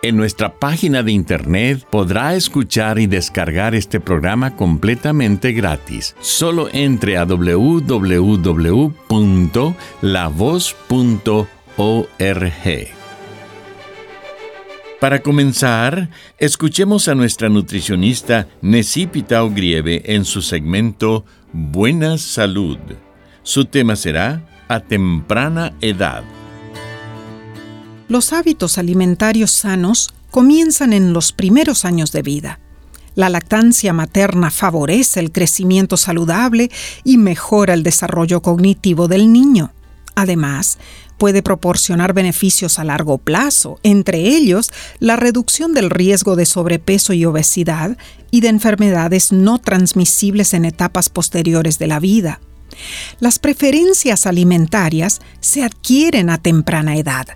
En nuestra página de internet podrá escuchar y descargar este programa completamente gratis. Solo entre a www.lavoz.org. Para comenzar, escuchemos a nuestra nutricionista Necipita Ogrieve en su segmento Buena Salud. Su tema será A temprana edad. Los hábitos alimentarios sanos comienzan en los primeros años de vida. La lactancia materna favorece el crecimiento saludable y mejora el desarrollo cognitivo del niño. Además, puede proporcionar beneficios a largo plazo, entre ellos la reducción del riesgo de sobrepeso y obesidad y de enfermedades no transmisibles en etapas posteriores de la vida. Las preferencias alimentarias se adquieren a temprana edad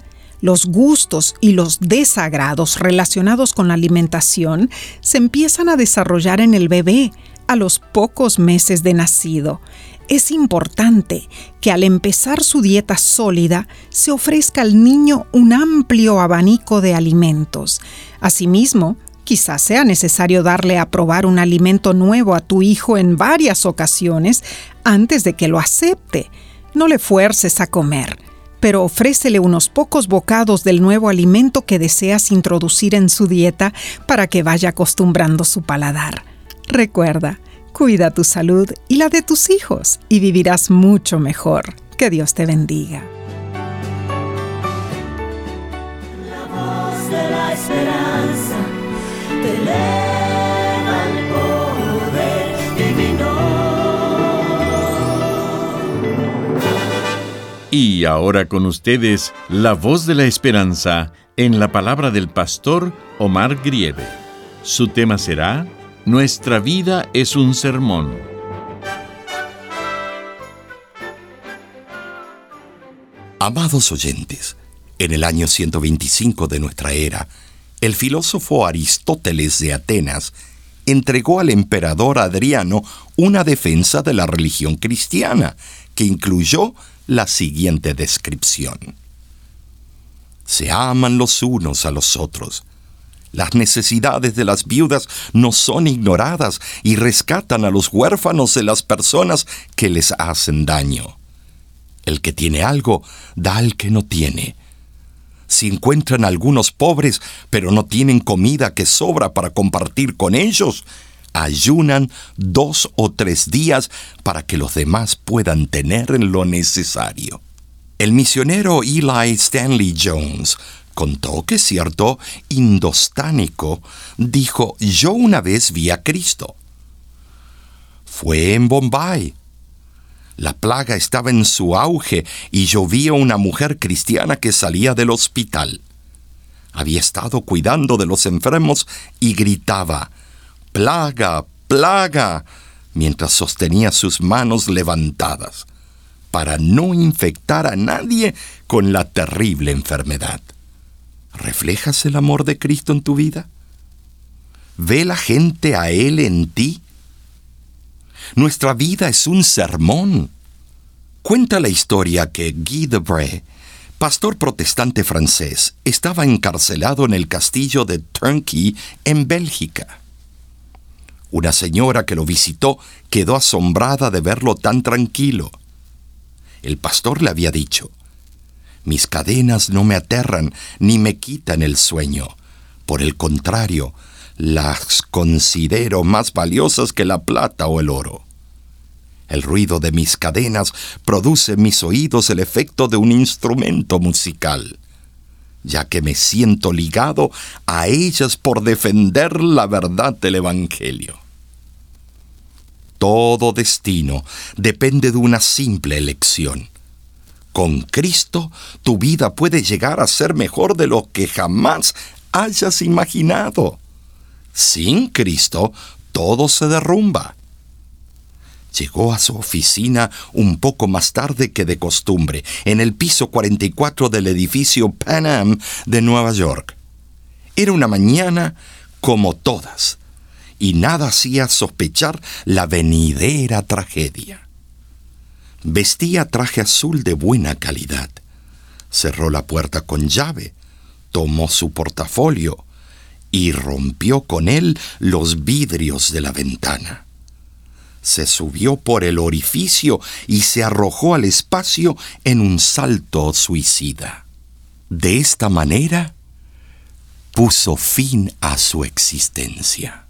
los gustos y los desagrados relacionados con la alimentación se empiezan a desarrollar en el bebé a los pocos meses de nacido. Es importante que al empezar su dieta sólida se ofrezca al niño un amplio abanico de alimentos. Asimismo, quizás sea necesario darle a probar un alimento nuevo a tu hijo en varias ocasiones antes de que lo acepte. No le fuerces a comer pero ofrécele unos pocos bocados del nuevo alimento que deseas introducir en su dieta para que vaya acostumbrando su paladar. Recuerda, cuida tu salud y la de tus hijos y vivirás mucho mejor. Que Dios te bendiga. Y ahora con ustedes, la voz de la esperanza en la palabra del pastor Omar Grieve. Su tema será, Nuestra vida es un sermón. Amados oyentes, en el año 125 de nuestra era, el filósofo Aristóteles de Atenas entregó al emperador Adriano una defensa de la religión cristiana, que incluyó la siguiente descripción. Se aman los unos a los otros. Las necesidades de las viudas no son ignoradas y rescatan a los huérfanos de las personas que les hacen daño. El que tiene algo da al que no tiene. Si encuentran algunos pobres pero no tienen comida que sobra para compartir con ellos, ayunan dos o tres días para que los demás puedan tener lo necesario. El misionero Eli Stanley Jones contó que cierto indostánico dijo, yo una vez vi a Cristo. Fue en Bombay. La plaga estaba en su auge y yo vi a una mujer cristiana que salía del hospital. Había estado cuidando de los enfermos y gritaba, plaga, plaga, mientras sostenía sus manos levantadas, para no infectar a nadie con la terrible enfermedad. ¿Reflejas el amor de Cristo en tu vida? ¿Ve la gente a Él en ti? Nuestra vida es un sermón. Cuenta la historia que Guy Debray, pastor protestante francés, estaba encarcelado en el castillo de Turnkey en Bélgica. Una señora que lo visitó quedó asombrada de verlo tan tranquilo. El pastor le había dicho, Mis cadenas no me aterran ni me quitan el sueño. Por el contrario, las considero más valiosas que la plata o el oro. El ruido de mis cadenas produce en mis oídos el efecto de un instrumento musical, ya que me siento ligado a ellas por defender la verdad del Evangelio. Todo destino depende de una simple elección. Con Cristo tu vida puede llegar a ser mejor de lo que jamás hayas imaginado. Sin Cristo todo se derrumba. Llegó a su oficina un poco más tarde que de costumbre, en el piso 44 del edificio Pan Am de Nueva York. Era una mañana como todas y nada hacía sospechar la venidera tragedia. Vestía traje azul de buena calidad. Cerró la puerta con llave, tomó su portafolio y rompió con él los vidrios de la ventana. Se subió por el orificio y se arrojó al espacio en un salto suicida. De esta manera, puso fin a su existencia.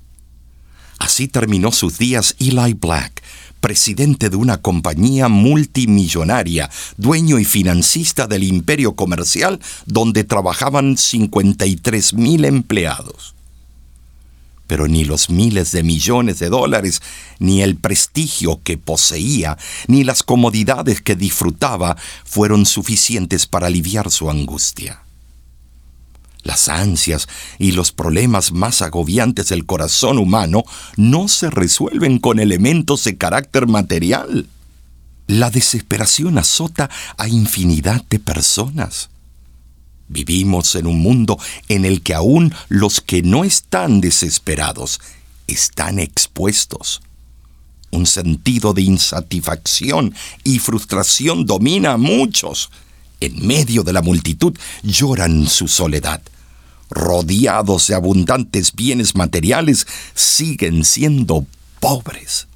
Así terminó sus días Eli Black, presidente de una compañía multimillonaria, dueño y financista del imperio comercial donde trabajaban 53 mil empleados. Pero ni los miles de millones de dólares, ni el prestigio que poseía, ni las comodidades que disfrutaba fueron suficientes para aliviar su angustia. Las ansias y los problemas más agobiantes del corazón humano no se resuelven con elementos de carácter material. La desesperación azota a infinidad de personas. Vivimos en un mundo en el que aún los que no están desesperados están expuestos. Un sentido de insatisfacción y frustración domina a muchos. En medio de la multitud lloran su soledad rodeados de abundantes bienes materiales, siguen siendo pobres.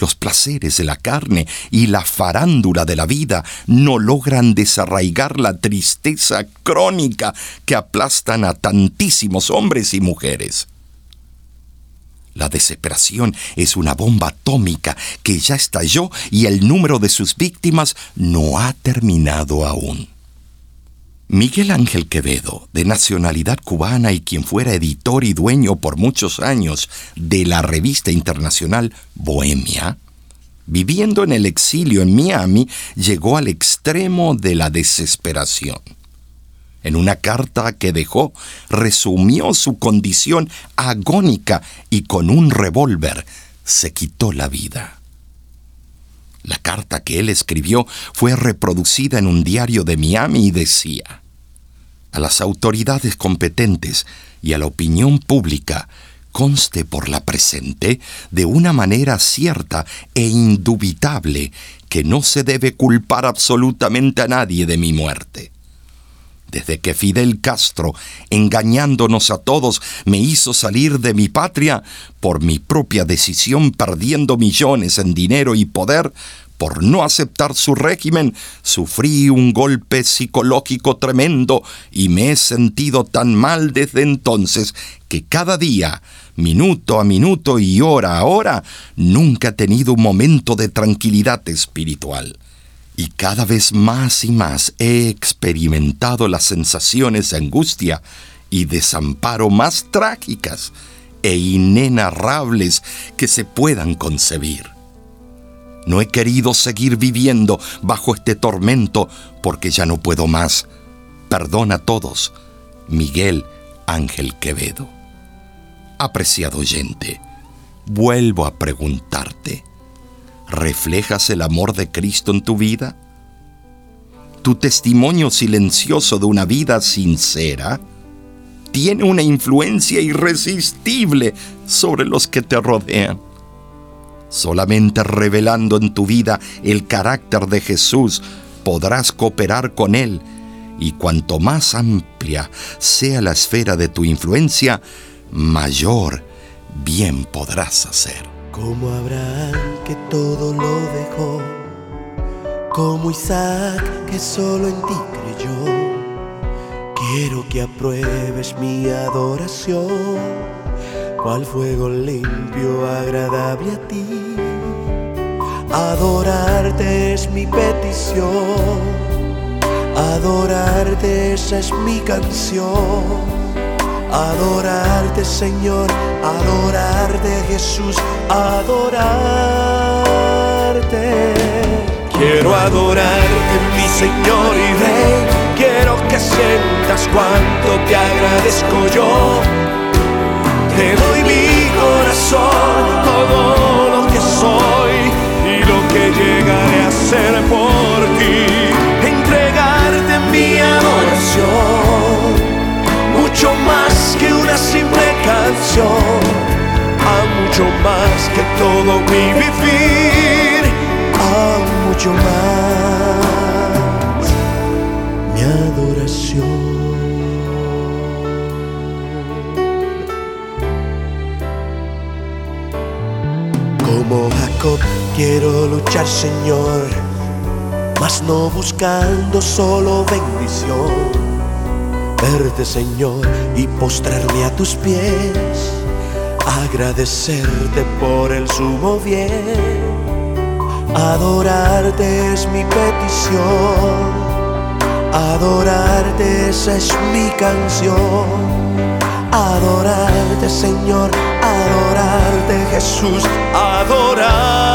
Los placeres de la carne y la farándula de la vida no logran desarraigar la tristeza crónica que aplastan a tantísimos hombres y mujeres. La desesperación es una bomba atómica que ya estalló y el número de sus víctimas no ha terminado aún. Miguel Ángel Quevedo, de nacionalidad cubana y quien fuera editor y dueño por muchos años de la revista internacional Bohemia, viviendo en el exilio en Miami, llegó al extremo de la desesperación. En una carta que dejó, resumió su condición agónica y con un revólver se quitó la vida. La carta que él escribió fue reproducida en un diario de Miami y decía, a las autoridades competentes y a la opinión pública conste por la presente de una manera cierta e indubitable que no se debe culpar absolutamente a nadie de mi muerte. Desde que Fidel Castro, engañándonos a todos, me hizo salir de mi patria, por mi propia decisión perdiendo millones en dinero y poder, por no aceptar su régimen, sufrí un golpe psicológico tremendo y me he sentido tan mal desde entonces que cada día, minuto a minuto y hora a hora, nunca he tenido un momento de tranquilidad espiritual. Y cada vez más y más he experimentado las sensaciones de angustia y desamparo más trágicas e inenarrables que se puedan concebir. No he querido seguir viviendo bajo este tormento porque ya no puedo más. Perdona a todos. Miguel Ángel Quevedo. Apreciado oyente, vuelvo a preguntarte, ¿reflejas el amor de Cristo en tu vida? ¿Tu testimonio silencioso de una vida sincera tiene una influencia irresistible sobre los que te rodean? Solamente revelando en tu vida el carácter de Jesús podrás cooperar con Él y cuanto más amplia sea la esfera de tu influencia, mayor bien podrás hacer. Como Abraham que todo lo dejó, como Isaac que solo en ti creyó, quiero que apruebes mi adoración cual fuego limpio, agradable a ti. Adorarte es mi petición. Adorarte esa es mi canción. Adorarte Señor, adorarte Jesús, adorarte. Quiero adorarte mi Señor y Rey, quiero que sientas cuánto te agradezco yo. Te doy mi corazón, todo lo que soy y lo que llegaré a ser por ti. Entregarte mi adoración todo mi vivir, a mucho más. Mi adoración. Como Jacob quiero luchar, Señor, mas no buscando solo bendición. Verte Señor y postrarme a tus pies, agradecerte por el sumo bien, adorarte es mi petición, adorarte esa es mi canción, adorarte Señor, adorarte Jesús, adorarte,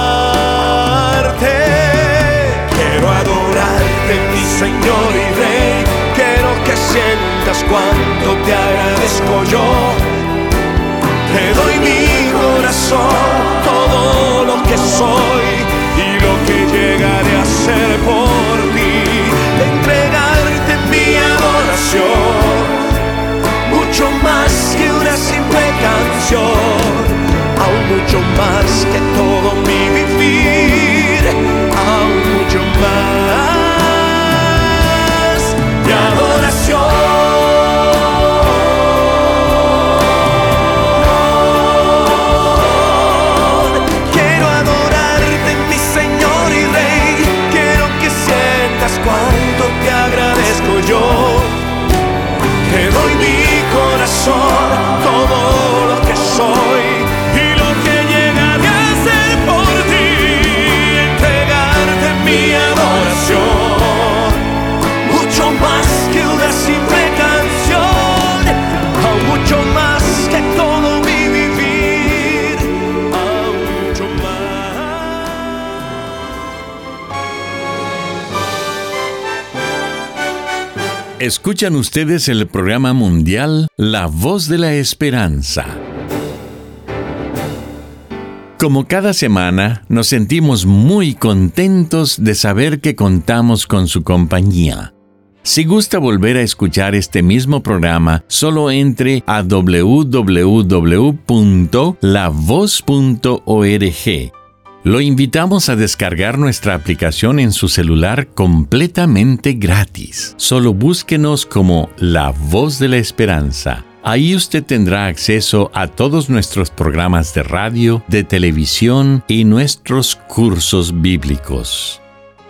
quiero adorarte mi Señor y Rey. Que sientas cuánto te agradezco yo. Te doy mi corazón, todo lo que soy y lo que llegaré a ser por ti. De entregarte mi adoración, mucho más que una simple canción, Escuchan ustedes el programa mundial la voz de la esperanza. Como cada semana, nos sentimos muy contentos de saber que contamos con su compañía. Si gusta volver a escuchar este mismo programa, solo entre a www.lavoz.org. Lo invitamos a descargar nuestra aplicación en su celular completamente gratis. Solo búsquenos como La Voz de la Esperanza Ahí usted tendrá acceso a todos nuestros programas de radio, de televisión y nuestros cursos bíblicos.